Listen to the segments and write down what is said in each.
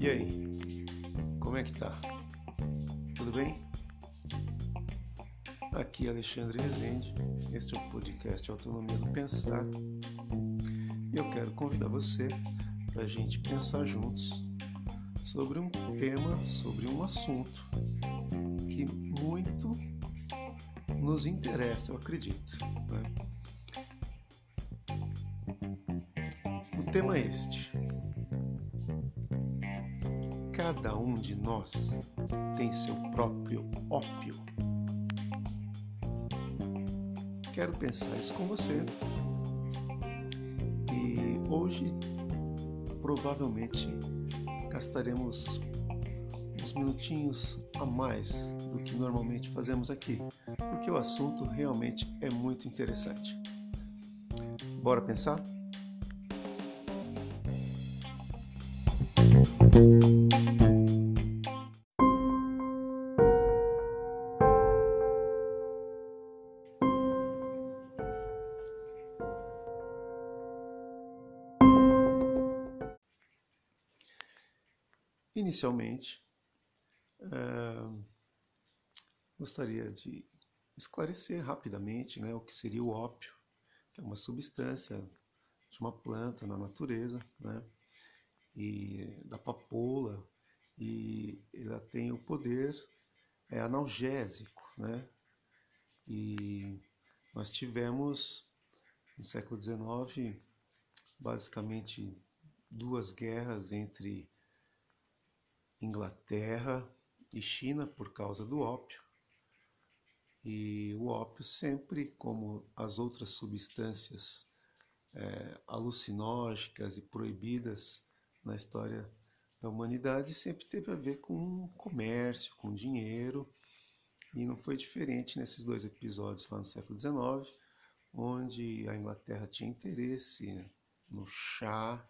E aí, como é que tá? Tudo bem? Aqui é Alexandre Rezende, este é o podcast Autonomia do Pensar e eu quero convidar você para a gente pensar juntos sobre um tema, sobre um assunto interessa, eu acredito. Né? O tema é este. Cada um de nós tem seu próprio ópio. Quero pensar isso com você. E hoje, provavelmente, gastaremos uns minutinhos a mais do que normalmente fazemos aqui, porque o assunto realmente é muito interessante. Bora pensar? Inicialmente, uh, gostaria de esclarecer rapidamente né, o que seria o ópio, que é uma substância de uma planta na natureza, né, e da papoula, e ela tem o poder é, analgésico, né, e nós tivemos no século XIX basicamente duas guerras entre Inglaterra e China por causa do ópio. E o ópio sempre, como as outras substâncias é, alucinógenas e proibidas na história da humanidade, sempre teve a ver com comércio, com dinheiro. E não foi diferente nesses dois episódios lá no século XIX, onde a Inglaterra tinha interesse no chá,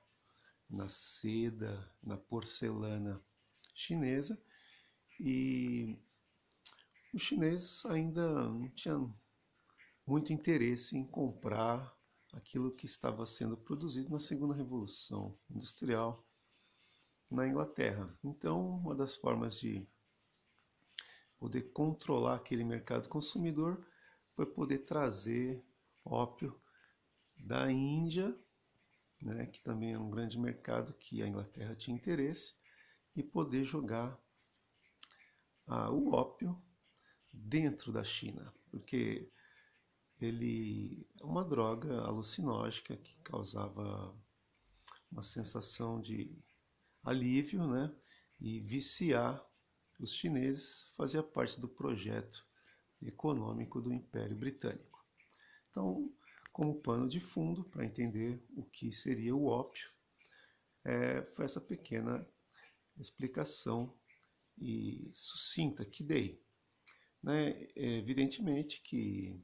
na seda, na porcelana chinesa e os chineses ainda não tinham muito interesse em comprar aquilo que estava sendo produzido na segunda revolução industrial na Inglaterra. Então, uma das formas de poder controlar aquele mercado consumidor foi poder trazer ópio da Índia, né, que também é um grande mercado que a Inglaterra tinha interesse, e poder jogar ah, o ópio dentro da China, porque ele é uma droga alucinógena que causava uma sensação de alívio, né? E viciar os chineses fazia parte do projeto econômico do Império Britânico. Então, como pano de fundo para entender o que seria o ópio, é, foi essa pequena explicação e sucinta que dei. Né? Evidentemente que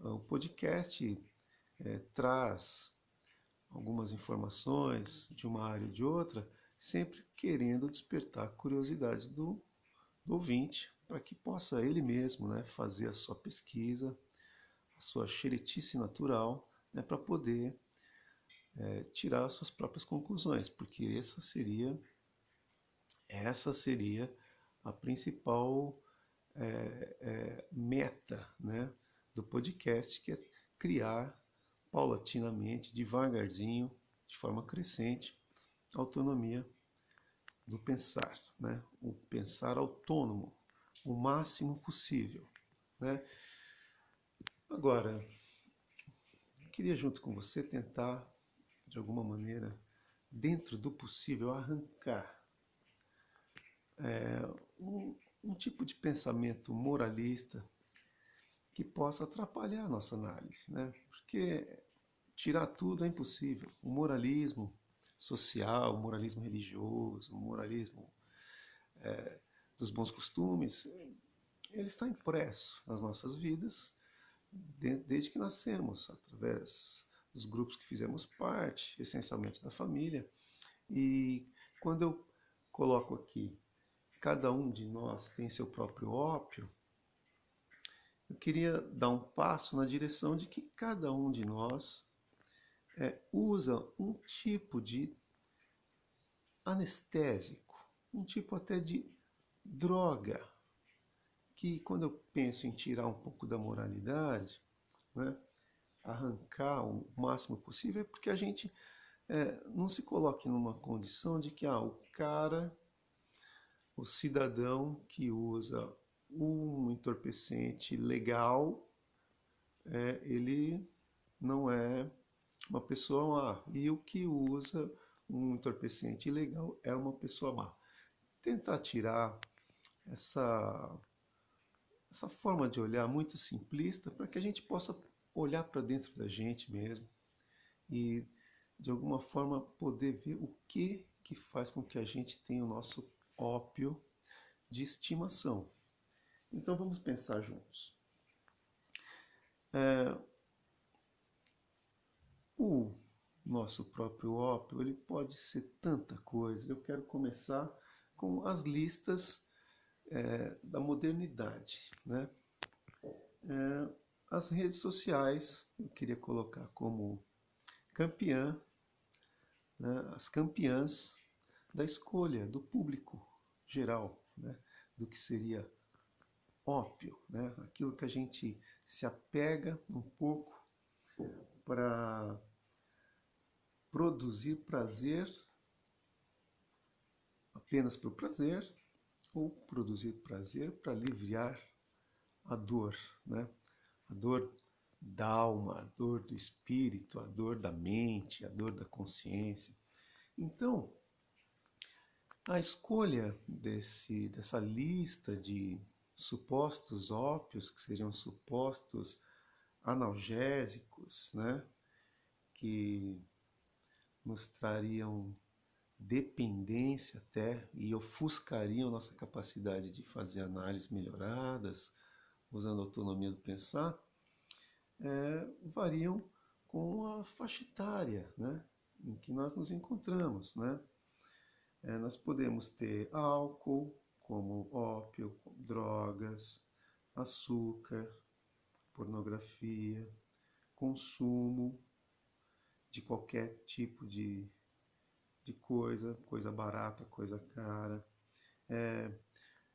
o podcast é, traz algumas informações de uma área ou de outra, sempre querendo despertar a curiosidade do, do ouvinte, para que possa ele mesmo né, fazer a sua pesquisa, a sua xeretice natural, né, para poder é, tirar suas próprias conclusões, porque essa seria essa seria a principal é, é, meta né, do podcast, que é criar paulatinamente, devagarzinho, de forma crescente, autonomia do pensar, né? o pensar autônomo, o máximo possível. Né? Agora, queria junto com você tentar de alguma maneira, dentro do possível, arrancar é, um, um tipo de pensamento moralista que possa atrapalhar a nossa análise, né? Porque tirar tudo é impossível. O moralismo social, o moralismo religioso, o moralismo é, dos bons costumes, ele está impresso nas nossas vidas desde que nascemos, através dos grupos que fizemos parte, essencialmente da família. E quando eu coloco aqui, cada um de nós tem seu próprio ópio, eu queria dar um passo na direção de que cada um de nós é, usa um tipo de anestésico, um tipo até de droga, que quando eu penso em tirar um pouco da moralidade, né, arrancar o máximo possível, é porque a gente é, não se coloque numa condição de que ah, o cara, o cidadão que usa um entorpecente legal, é, ele não é uma pessoa má. E o que usa um entorpecente ilegal é uma pessoa má. Tentar tirar essa, essa forma de olhar muito simplista para que a gente possa olhar para dentro da gente mesmo e de alguma forma poder ver o que que faz com que a gente tenha o nosso ópio de estimação. Então vamos pensar juntos. É, o nosso próprio ópio ele pode ser tanta coisa. Eu quero começar com as listas é, da modernidade, né? É, as redes sociais eu queria colocar como campeã, né, as campeãs da escolha do público geral, né, do que seria ópio, né? aquilo que a gente se apega um pouco para produzir prazer apenas para o prazer ou produzir prazer para aliviar a dor, né? A dor da alma, a dor do espírito, a dor da mente, a dor da consciência. Então, a escolha desse, dessa lista de supostos ópios, que seriam supostos analgésicos, né? que nos trariam dependência até e ofuscariam nossa capacidade de fazer análises melhoradas, usando a autonomia do pensar, é, variam com a faixa etária né? em que nós nos encontramos. Né? É, nós podemos ter álcool, como ópio, drogas, açúcar, pornografia, consumo de qualquer tipo de, de coisa, coisa barata, coisa cara, é,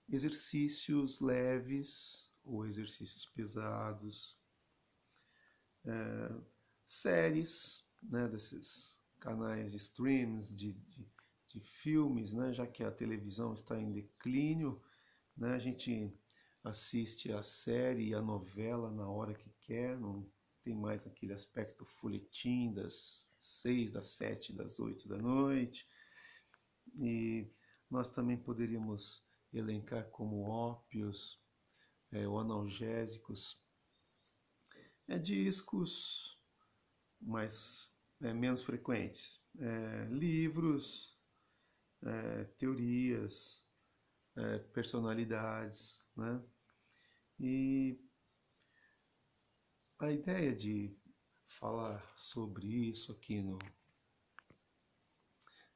exercícios leves ou exercícios pesados, é, séries né, desses canais de streams, de, de de filmes, né? já que a televisão está em declínio, né? a gente assiste a série e a novela na hora que quer, não tem mais aquele aspecto folhetim das seis, das sete, das oito da noite. E nós também poderíamos elencar como ópios é, ou analgésicos é, discos mais é, menos frequentes, é, livros, é, teorias, é, personalidades, né? E a ideia de falar sobre isso aqui no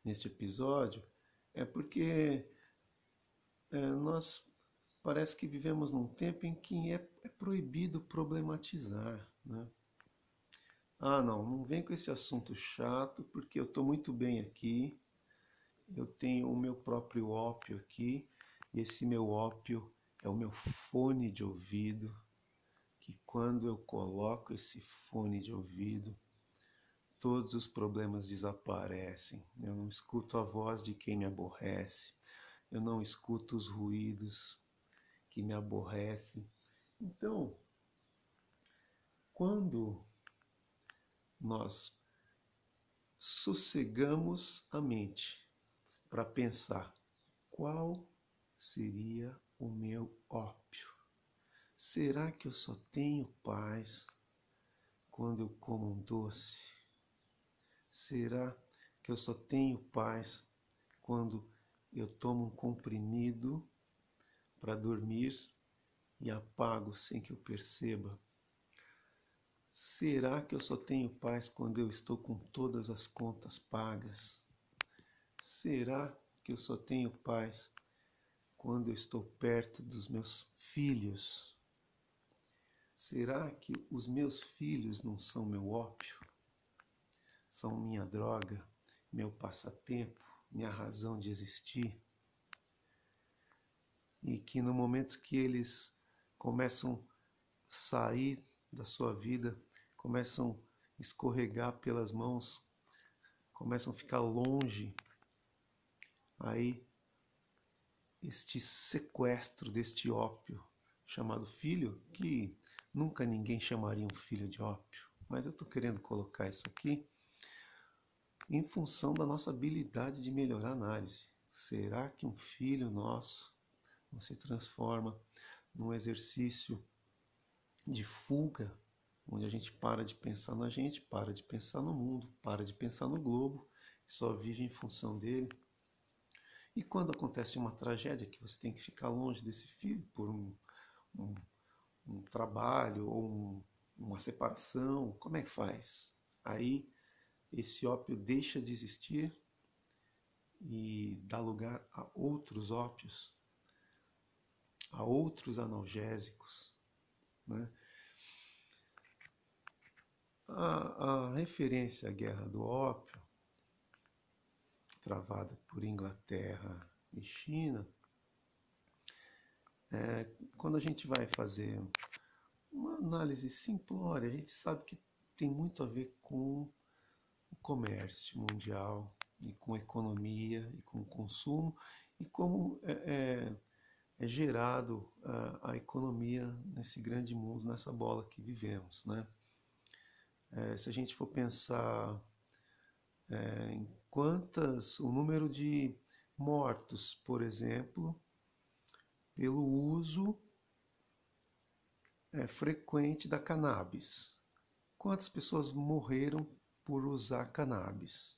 neste episódio é porque é, nós parece que vivemos num tempo em que é, é proibido problematizar, né? Ah, não, não vem com esse assunto chato porque eu estou muito bem aqui eu tenho o meu próprio ópio aqui, e esse meu ópio é o meu fone de ouvido, que quando eu coloco esse fone de ouvido, todos os problemas desaparecem. Eu não escuto a voz de quem me aborrece, eu não escuto os ruídos que me aborrecem. Então, quando nós sossegamos a mente para pensar qual seria o meu ópio. Será que eu só tenho paz quando eu como um doce? Será que eu só tenho paz quando eu tomo um comprimido para dormir e apago sem que eu perceba? Será que eu só tenho paz quando eu estou com todas as contas pagas? Será que eu só tenho paz quando eu estou perto dos meus filhos? Será que os meus filhos não são meu ópio? São minha droga, meu passatempo, minha razão de existir? E que no momento que eles começam a sair da sua vida, começam a escorregar pelas mãos, começam a ficar longe, aí este sequestro deste ópio chamado filho, que Nunca ninguém chamaria um filho de ópio, mas eu estou querendo colocar isso aqui em função da nossa habilidade de melhorar a análise. Será que um filho nosso não se transforma num exercício de fuga, onde a gente para de pensar na gente, para de pensar no mundo, para de pensar no globo, só vive em função dele? E quando acontece uma tragédia que você tem que ficar longe desse filho por um, um um trabalho ou um, uma separação, como é que faz? Aí esse ópio deixa de existir e dá lugar a outros ópios, a outros analgésicos. Né? A, a referência à guerra do ópio, travada por Inglaterra e China, é, quando a gente vai fazer uma análise simplória, a gente sabe que tem muito a ver com o comércio mundial e com economia e com o consumo e como é, é, é gerado a, a, economia nesse grande mundo, nessa bola que vivemos, né? É, se a gente for pensar é, quantas, o número de mortos, por exemplo, pelo uso é, frequente da cannabis. Quantas pessoas morreram por usar cannabis?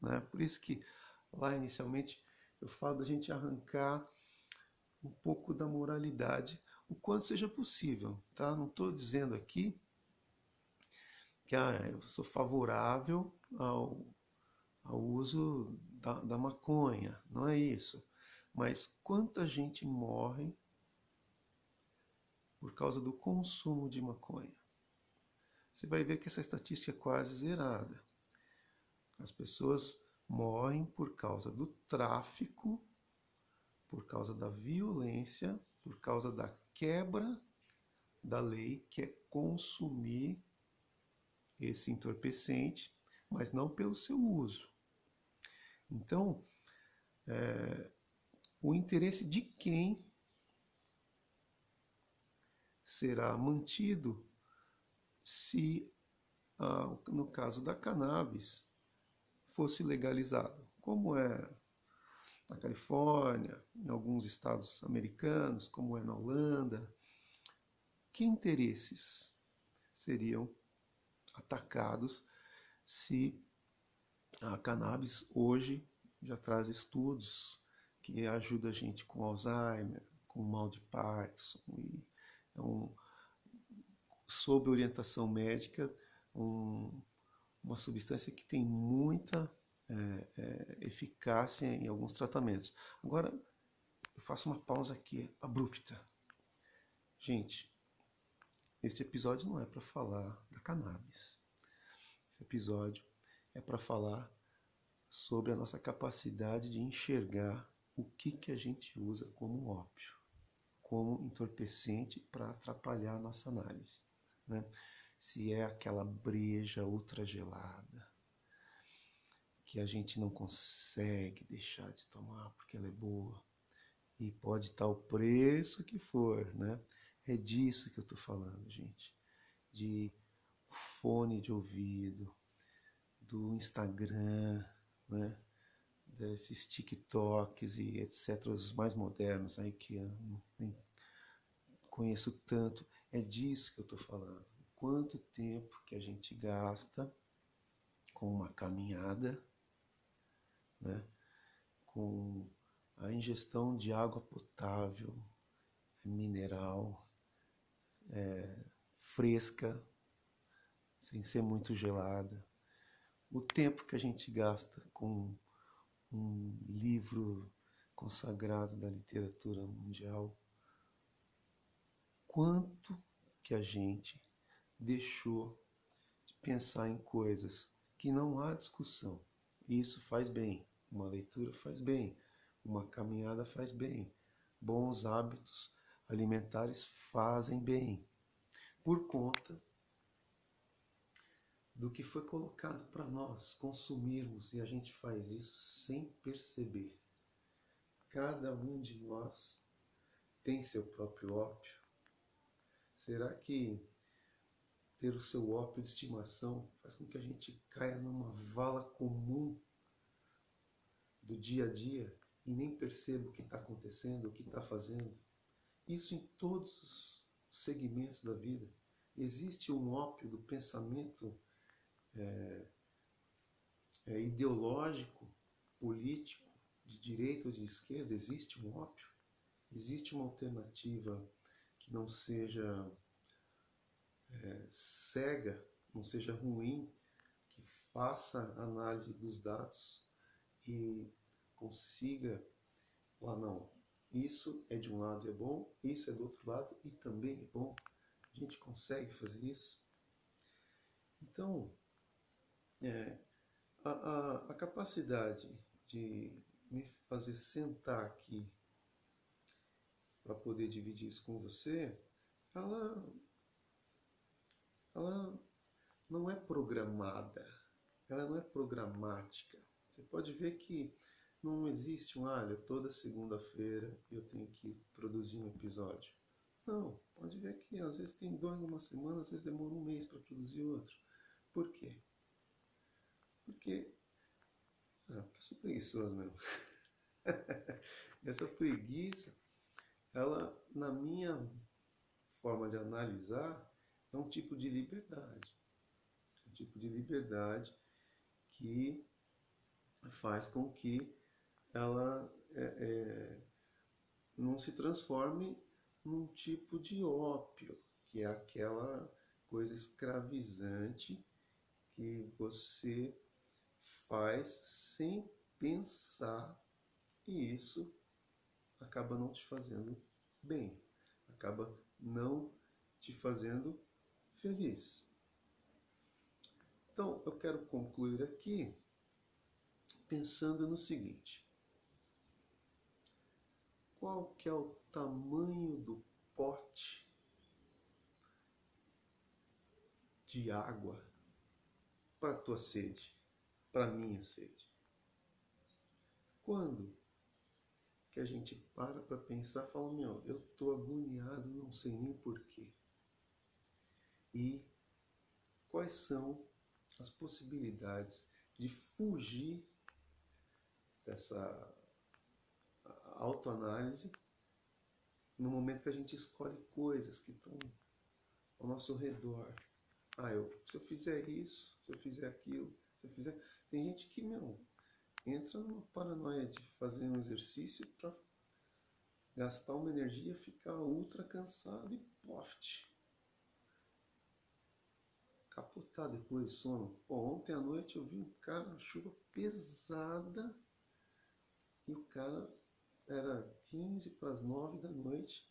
Né? Por isso que lá inicialmente eu falo da gente arrancar um pouco da moralidade, o quanto seja possível. Tá? Não estou dizendo aqui que ah, eu sou favorável ao, ao uso da, da maconha, não é isso. Mas quanta gente morre por causa do consumo de maconha? Você vai ver que essa estatística é quase zerada. As pessoas morrem por causa do tráfico, por causa da violência, por causa da quebra da lei, que é consumir esse entorpecente, mas não pelo seu uso. Então, é, o interesse de quem será mantido se, ah, no caso da cannabis, fosse legalizado, como é na Califórnia, em alguns estados americanos, como é na Holanda. Que interesses seriam atacados se a cannabis hoje já traz estudos que ajuda a gente com Alzheimer, com mal de Parkinson e é um, sob orientação médica um, uma substância que tem muita é, é, eficácia em alguns tratamentos. Agora eu faço uma pausa aqui abrupta, gente. Este episódio não é para falar da cannabis. Esse episódio é para falar sobre a nossa capacidade de enxergar o que, que a gente usa como ópio, como entorpecente para atrapalhar a nossa análise. Né? Se é aquela breja ultragelada que a gente não consegue deixar de tomar porque ela é boa e pode estar o preço que for, né? É disso que eu estou falando, gente. De fone de ouvido, do Instagram, né? desses TikToks e etc, os mais modernos aí que eu nem conheço tanto, é disso que eu estou falando. Quanto tempo que a gente gasta com uma caminhada, né? com a ingestão de água potável, mineral, é, fresca, sem ser muito gelada. O tempo que a gente gasta com um livro consagrado da literatura mundial, quanto que a gente deixou de pensar em coisas que não há discussão. Isso faz bem. Uma leitura faz bem. Uma caminhada faz bem. Bons hábitos alimentares fazem bem. Por conta do que foi colocado para nós consumirmos e a gente faz isso sem perceber. Cada um de nós tem seu próprio ópio. Será que ter o seu ópio de estimação faz com que a gente caia numa vala comum do dia a dia e nem perceba o que está acontecendo, o que está fazendo? Isso em todos os segmentos da vida. Existe um ópio do pensamento é, é, ideológico, político, de direita ou de esquerda, existe um ópio? Existe uma alternativa que não seja é, cega, não seja ruim, que faça análise dos dados e consiga lá não, isso é de um lado é bom, isso é do outro lado e também é bom. A gente consegue fazer isso? Então, é, a, a, a capacidade de me fazer sentar aqui para poder dividir isso com você, ela, ela não é programada, ela não é programática. Você pode ver que não existe um, ah, toda segunda-feira eu tenho que produzir um episódio. Não, pode ver que às vezes tem dois numa semana, às vezes demora um mês para produzir outro. Por quê? Porque. Ah, porque eu sou preguiçoso mesmo. Essa preguiça, ela, na minha forma de analisar, é um tipo de liberdade. Um tipo de liberdade que faz com que ela é, é, não se transforme num tipo de ópio, que é aquela coisa escravizante que você faz sem pensar e isso acaba não te fazendo bem, acaba não te fazendo feliz. Então, eu quero concluir aqui pensando no seguinte: qual que é o tamanho do pote de água para a tua sede? Para minha sede. Quando que a gente para para pensar, fala, meu, eu tô agoniado, não sei nem porquê. E quais são as possibilidades de fugir dessa autoanálise no momento que a gente escolhe coisas que estão ao nosso redor. Ah, eu, se eu fizer isso, se eu fizer aquilo, se eu fizer. Tem gente que, meu, entra numa paranoia de fazer um exercício para gastar uma energia, ficar ultra cansado e poft. Capotar depois de sono. Pô, ontem à noite eu vi um cara, uma chuva pesada, e o cara era 15 para as 9 da noite,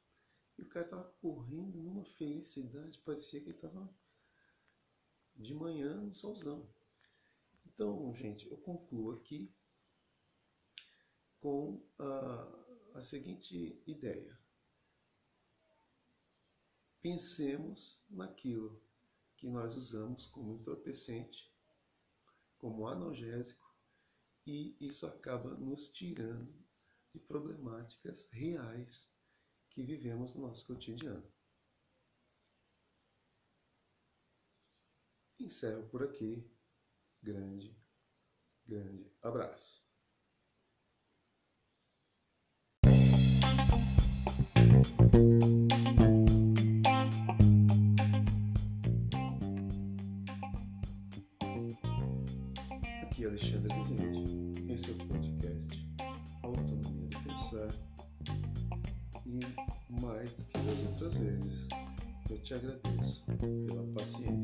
e o cara tava correndo numa felicidade, parecia que ele tava de manhã no solzão. Então, gente, eu concluo aqui com a, a seguinte ideia. Pensemos naquilo que nós usamos como entorpecente, como analgésico, e isso acaba nos tirando de problemáticas reais que vivemos no nosso cotidiano. Encerro por aqui grande, grande abraço. Aqui é Alexandre Rezende. Esse é o podcast Autonomia de Pensar. E mais do que das outras vezes, eu te agradeço pela paciência.